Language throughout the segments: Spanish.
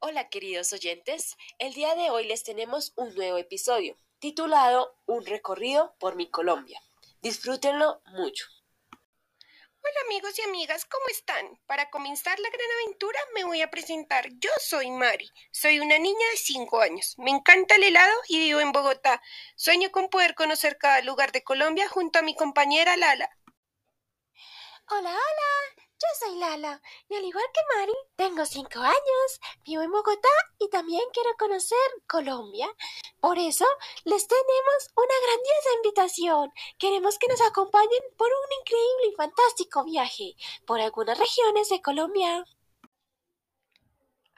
Hola queridos oyentes, el día de hoy les tenemos un nuevo episodio titulado Un recorrido por mi Colombia. Disfrútenlo mucho. Hola amigos y amigas, ¿cómo están? Para comenzar la gran aventura me voy a presentar. Yo soy Mari, soy una niña de 5 años, me encanta el helado y vivo en Bogotá. Sueño con poder conocer cada lugar de Colombia junto a mi compañera Lala. Hola, hola, yo soy Lala y al igual que Mari, tengo cinco años, vivo en Bogotá y también quiero conocer Colombia. Por eso les tenemos una grandiosa invitación. Queremos que nos acompañen por un increíble y fantástico viaje por algunas regiones de Colombia.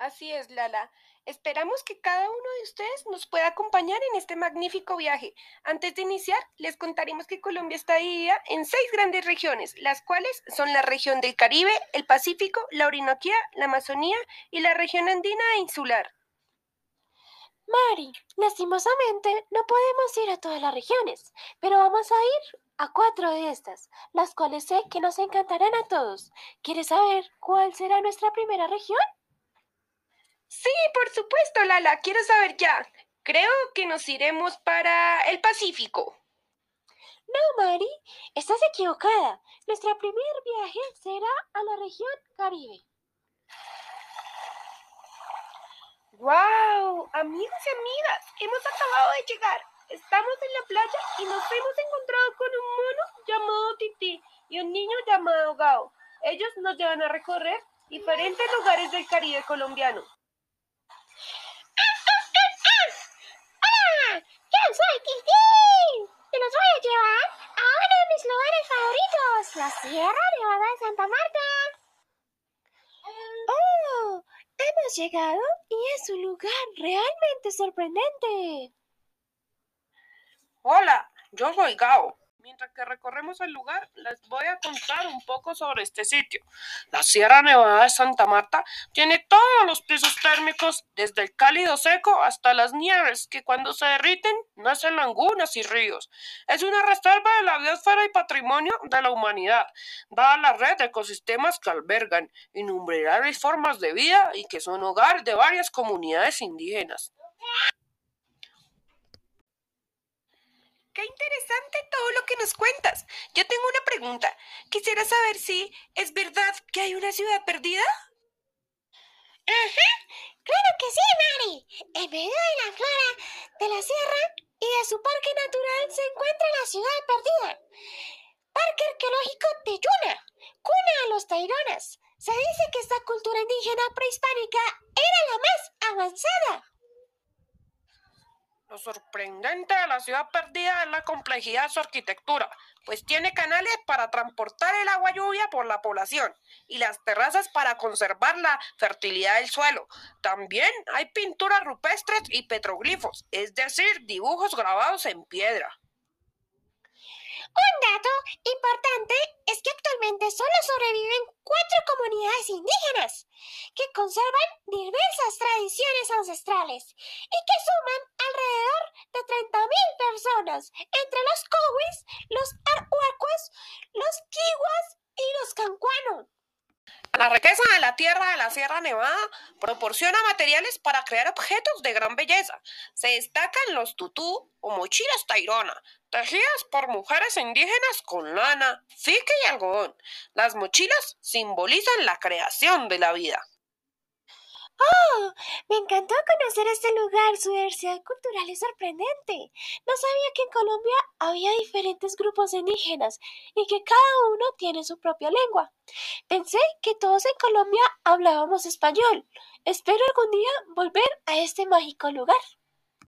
Así es, Lala. Esperamos que cada uno de ustedes nos pueda acompañar en este magnífico viaje. Antes de iniciar, les contaremos que Colombia está dividida en seis grandes regiones, las cuales son la región del Caribe, el Pacífico, la Orinoquía, la Amazonía y la región andina e insular. Mari, lastimosamente no podemos ir a todas las regiones, pero vamos a ir a cuatro de estas, las cuales sé que nos encantarán a todos. ¿Quieres saber cuál será nuestra primera región? Sí, por supuesto, Lala. Quiero saber ya. Creo que nos iremos para el Pacífico. No, Mari, estás equivocada. Nuestro primer viaje será a la región Caribe. ¡Wow! Amigos y amigas, hemos acabado de llegar. Estamos en la playa y nos hemos encontrado con un mono llamado Titi y un niño llamado Gao. Ellos nos llevan a recorrer diferentes lugares del Caribe colombiano. La Sierra Nevada de Santa Marta. ¡Oh! Hemos llegado y es un lugar realmente sorprendente. Hola, yo soy Gao. Mientras que recorremos el lugar, les voy a contar un poco sobre este sitio. La Sierra Nevada de Santa Marta tiene todos los pisos térmicos, desde el cálido seco hasta las nieves, que cuando se derriten nacen lagunas y ríos. Es una reserva de la biosfera y patrimonio de la humanidad, dada la red de ecosistemas que albergan innumerables formas de vida y que son hogar de varias comunidades indígenas. Qué interesante todo lo que nos cuentas. Yo tengo una pregunta. Quisiera saber si es verdad que hay una ciudad perdida. Ajá, claro que sí, Mari. En medio de la flora de la sierra y de su parque natural se encuentra la ciudad perdida. Parque Arqueológico de Yuna, cuna a los taironas. Se dice que esta cultura indígena prehispánica era la más avanzada. Lo sorprendente de la ciudad perdida es la complejidad de su arquitectura, pues tiene canales para transportar el agua lluvia por la población y las terrazas para conservar la fertilidad del suelo. También hay pinturas rupestres y petroglifos, es decir, dibujos grabados en piedra. Un dato importante es que actualmente solo sobreviven cuatro comunidades indígenas que conservan diversas tradiciones ancestrales y que suman de 30.000 personas, entre los Cowis, los Arhuacos, los Kiwas y los Cancuano. La riqueza de la tierra de la Sierra Nevada proporciona materiales para crear objetos de gran belleza. Se destacan los tutú o mochilas tairona, tejidas por mujeres indígenas con lana, fique y algodón. Las mochilas simbolizan la creación de la vida. ¡Oh! Me encantó conocer este lugar, su diversidad cultural es sorprendente. No sabía que en Colombia había diferentes grupos indígenas y que cada uno tiene su propia lengua. Pensé que todos en Colombia hablábamos español. Espero algún día volver a este mágico lugar.